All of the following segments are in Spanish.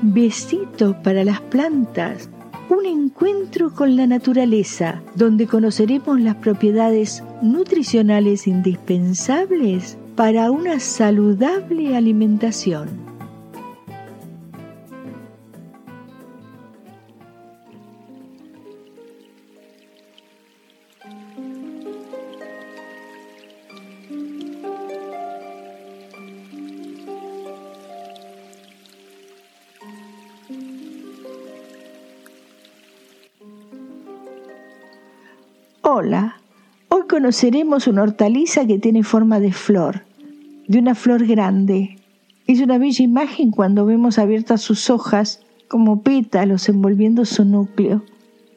Besitos para las plantas. Un encuentro con la naturaleza, donde conoceremos las propiedades nutricionales indispensables para una saludable alimentación. Hola, hoy conoceremos una hortaliza que tiene forma de flor, de una flor grande. Es una bella imagen cuando vemos abiertas sus hojas como pétalos envolviendo su núcleo.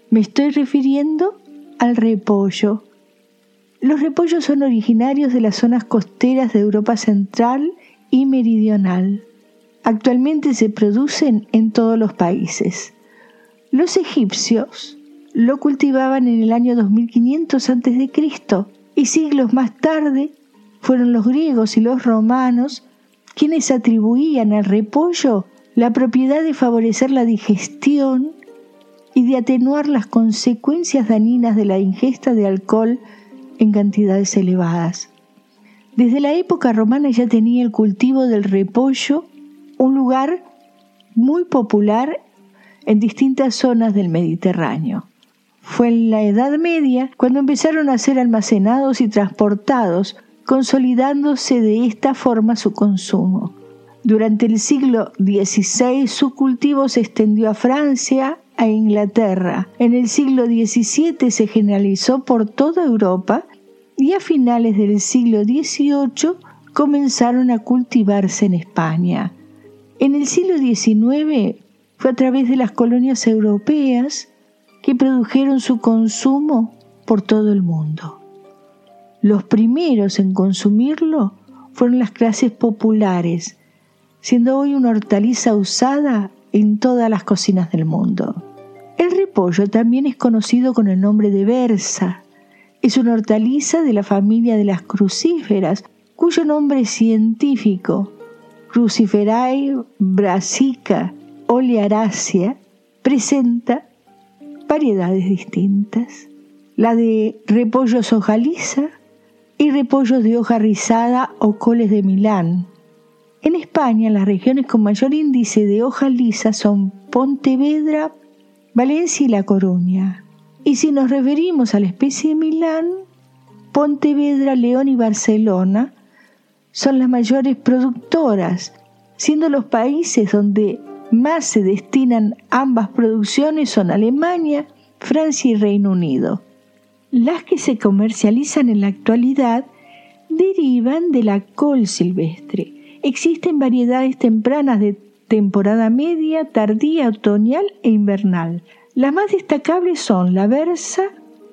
Me estoy refiriendo al repollo. Los repollos son originarios de las zonas costeras de Europa Central y Meridional. Actualmente se producen en todos los países. Los egipcios lo cultivaban en el año 2500 a.C. y siglos más tarde fueron los griegos y los romanos quienes atribuían al repollo la propiedad de favorecer la digestión y de atenuar las consecuencias dañinas de la ingesta de alcohol en cantidades elevadas. Desde la época romana ya tenía el cultivo del repollo un lugar muy popular en distintas zonas del Mediterráneo. Fue en la Edad Media cuando empezaron a ser almacenados y transportados, consolidándose de esta forma su consumo. Durante el siglo XVI su cultivo se extendió a Francia e Inglaterra. En el siglo XVII se generalizó por toda Europa y a finales del siglo XVIII comenzaron a cultivarse en España. En el siglo XIX fue a través de las colonias europeas que produjeron su consumo por todo el mundo. Los primeros en consumirlo fueron las clases populares, siendo hoy una hortaliza usada en todas las cocinas del mundo. El repollo también es conocido con el nombre de berza. Es una hortaliza de la familia de las crucíferas, cuyo nombre científico, Cruciferae brassica olearacea, presenta variedades distintas, la de repollo soja lisa y repollos de hoja rizada o coles de Milán. En España, las regiones con mayor índice de hoja lisa son Pontevedra, Valencia y La Coruña. Y si nos referimos a la especie de Milán, Pontevedra, León y Barcelona son las mayores productoras, siendo los países donde más se destinan ambas producciones son Alemania, Francia y Reino Unido. Las que se comercializan en la actualidad derivan de la col silvestre. Existen variedades tempranas de temporada media, tardía, otoñal e invernal. Las más destacables son la versa,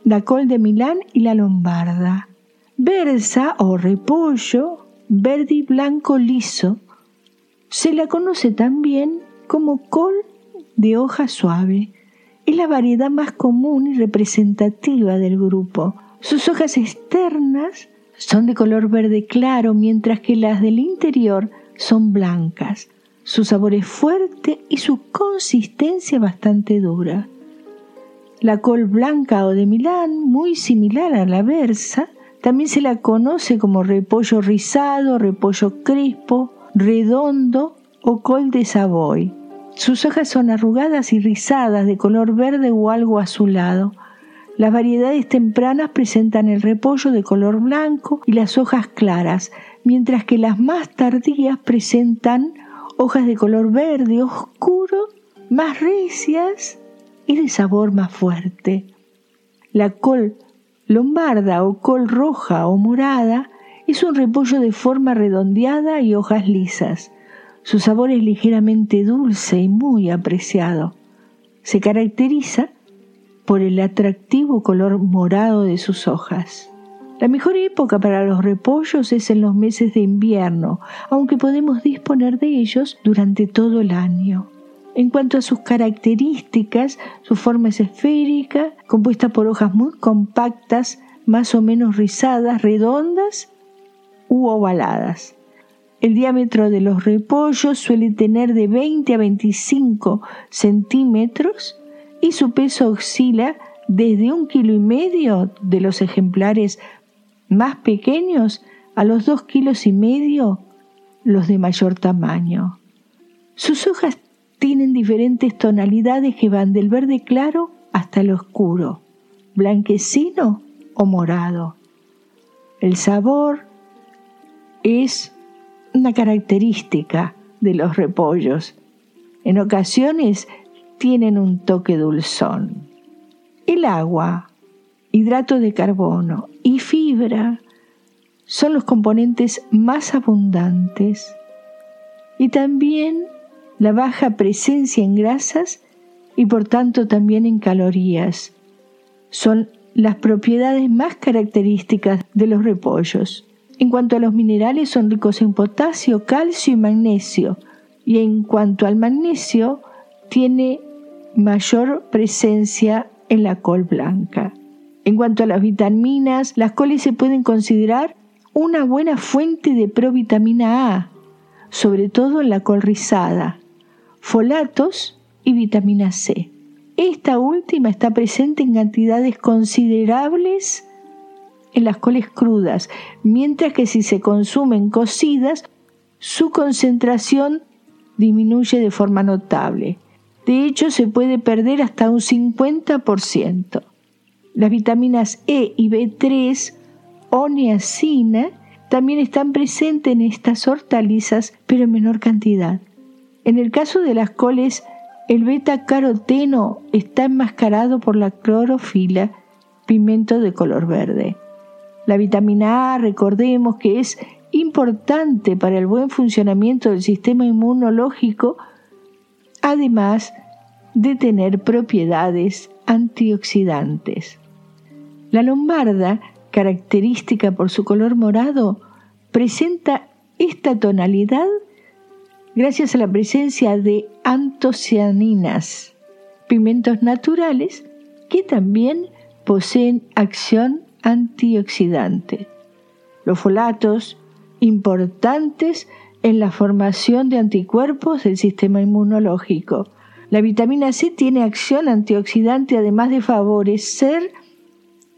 la col de Milán y la lombarda. Versa o repollo, verde y blanco liso. Se la conoce también como col de hoja suave. Es la variedad más común y representativa del grupo. Sus hojas externas son de color verde claro, mientras que las del interior son blancas. Su sabor es fuerte y su consistencia bastante dura. La col blanca o de Milán, muy similar a la versa, también se la conoce como repollo rizado, repollo crespo, redondo o col de Savoy. Sus hojas son arrugadas y rizadas de color verde o algo azulado. Las variedades tempranas presentan el repollo de color blanco y las hojas claras, mientras que las más tardías presentan hojas de color verde oscuro, más recias y de sabor más fuerte. La col lombarda o col roja o morada es un repollo de forma redondeada y hojas lisas. Su sabor es ligeramente dulce y muy apreciado. Se caracteriza por el atractivo color morado de sus hojas. La mejor época para los repollos es en los meses de invierno, aunque podemos disponer de ellos durante todo el año. En cuanto a sus características, su forma es esférica, compuesta por hojas muy compactas, más o menos rizadas, redondas u ovaladas. El diámetro de los repollos suele tener de 20 a 25 centímetros y su peso oscila desde un kilo y medio de los ejemplares más pequeños a los dos kilos y medio los de mayor tamaño. Sus hojas tienen diferentes tonalidades que van del verde claro hasta el oscuro, blanquecino o morado. El sabor es una característica de los repollos. En ocasiones tienen un toque dulzón. El agua, hidrato de carbono y fibra son los componentes más abundantes y también la baja presencia en grasas y por tanto también en calorías. Son las propiedades más características de los repollos. En cuanto a los minerales, son ricos en potasio, calcio y magnesio. Y en cuanto al magnesio, tiene mayor presencia en la col blanca. En cuanto a las vitaminas, las coles se pueden considerar una buena fuente de provitamina A, sobre todo en la col rizada, folatos y vitamina C. Esta última está presente en cantidades considerables en las coles crudas, mientras que si se consumen cocidas, su concentración disminuye de forma notable. De hecho, se puede perder hasta un 50%. Las vitaminas E y B3 o también están presentes en estas hortalizas, pero en menor cantidad. En el caso de las coles, el beta-caroteno está enmascarado por la clorofila, pigmento de color verde. La vitamina A, recordemos que es importante para el buen funcionamiento del sistema inmunológico, además de tener propiedades antioxidantes. La lombarda, característica por su color morado, presenta esta tonalidad gracias a la presencia de antocianinas, pigmentos naturales que también poseen acción antioxidante. Los folatos, importantes en la formación de anticuerpos del sistema inmunológico. La vitamina C tiene acción antioxidante además de favorecer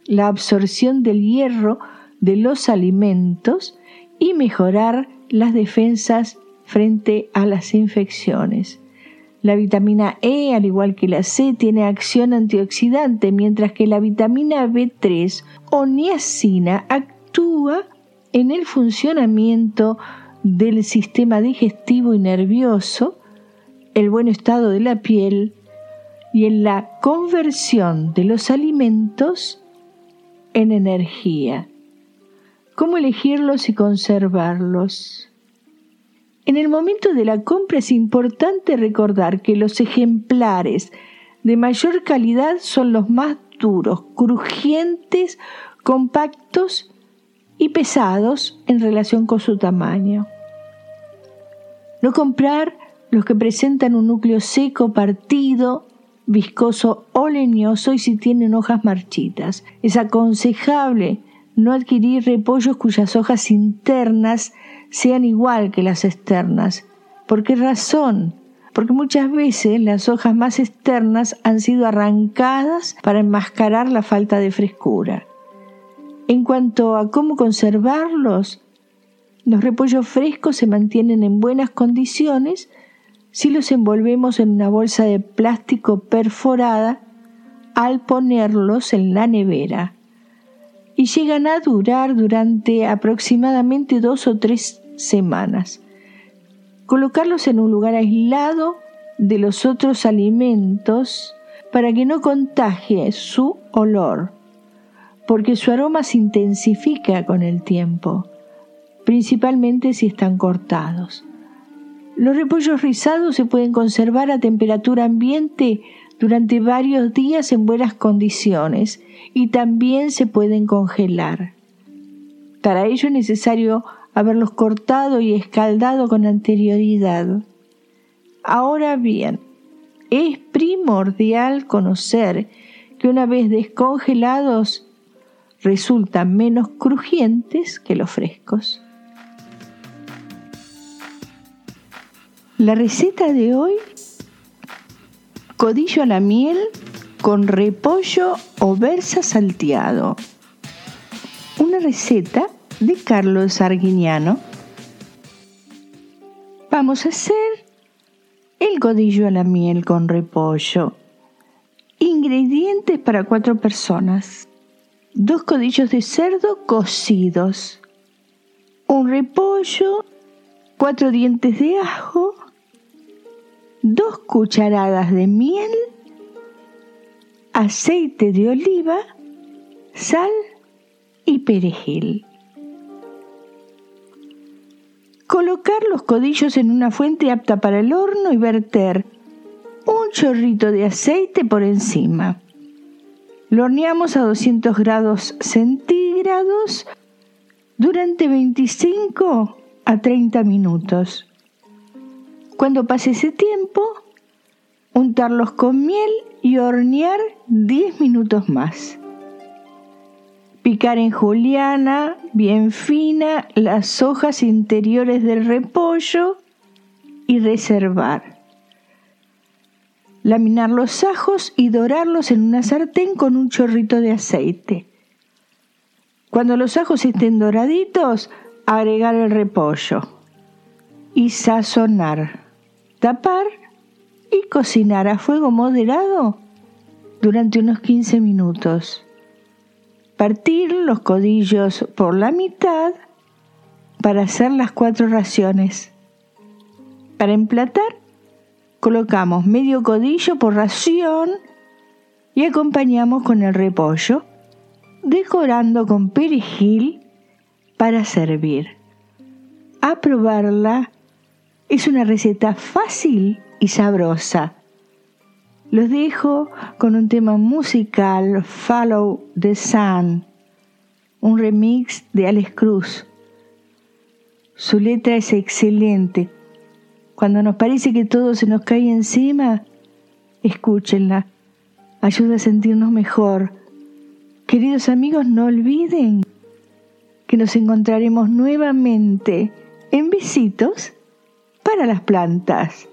la absorción del hierro de los alimentos y mejorar las defensas frente a las infecciones. La vitamina E, al igual que la C, tiene acción antioxidante, mientras que la vitamina B3 o niacina actúa en el funcionamiento del sistema digestivo y nervioso, el buen estado de la piel y en la conversión de los alimentos en energía. ¿Cómo elegirlos y conservarlos? En el momento de la compra es importante recordar que los ejemplares de mayor calidad son los más duros, crujientes, compactos y pesados en relación con su tamaño. No comprar los que presentan un núcleo seco, partido, viscoso o leñoso y si tienen hojas marchitas. Es aconsejable no adquirir repollos cuyas hojas internas sean igual que las externas. ¿Por qué razón? Porque muchas veces las hojas más externas han sido arrancadas para enmascarar la falta de frescura. En cuanto a cómo conservarlos, los repollos frescos se mantienen en buenas condiciones si los envolvemos en una bolsa de plástico perforada al ponerlos en la nevera y llegan a durar durante aproximadamente dos o tres semanas. Colocarlos en un lugar aislado de los otros alimentos para que no contagie su olor, porque su aroma se intensifica con el tiempo, principalmente si están cortados. Los repollos rizados se pueden conservar a temperatura ambiente durante varios días en buenas condiciones y también se pueden congelar. Para ello es necesario haberlos cortado y escaldado con anterioridad. Ahora bien, es primordial conocer que una vez descongelados resultan menos crujientes que los frescos. La receta de hoy, codillo a la miel con repollo o versa salteado. Una receta de Carlos Arguiñano. Vamos a hacer el codillo a la miel con repollo. Ingredientes para cuatro personas. Dos codillos de cerdo cocidos. Un repollo. Cuatro dientes de ajo dos cucharadas de miel, aceite de oliva, sal y perejil. Colocar los codillos en una fuente apta para el horno y verter un chorrito de aceite por encima. Lo horneamos a 200 grados centígrados durante 25 a 30 minutos. Cuando pase ese tiempo, untarlos con miel y hornear 10 minutos más. Picar en juliana, bien fina, las hojas interiores del repollo y reservar. Laminar los ajos y dorarlos en una sartén con un chorrito de aceite. Cuando los ajos estén doraditos, agregar el repollo y sazonar tapar y cocinar a fuego moderado durante unos 15 minutos. Partir los codillos por la mitad para hacer las cuatro raciones. Para emplatar, colocamos medio codillo por ración y acompañamos con el repollo, decorando con perejil para servir. A probarla es una receta fácil y sabrosa. Los dejo con un tema musical Follow the Sun, un remix de Alex Cruz. Su letra es excelente. Cuando nos parece que todo se nos cae encima, escúchenla. Ayuda a sentirnos mejor. Queridos amigos, no olviden que nos encontraremos nuevamente en Visitos para las plantas.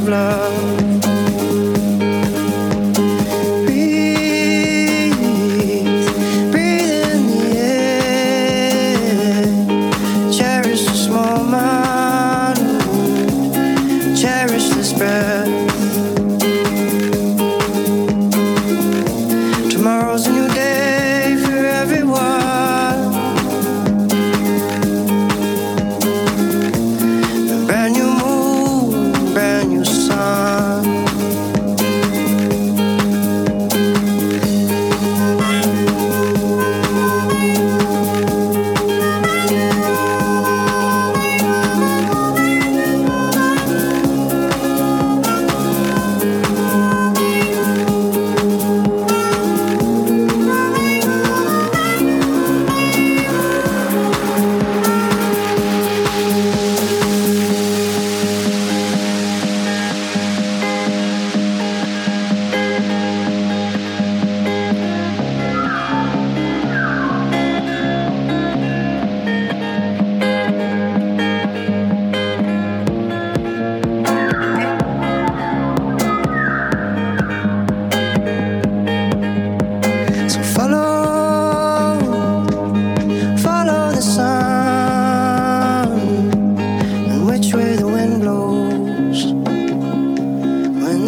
of love. time.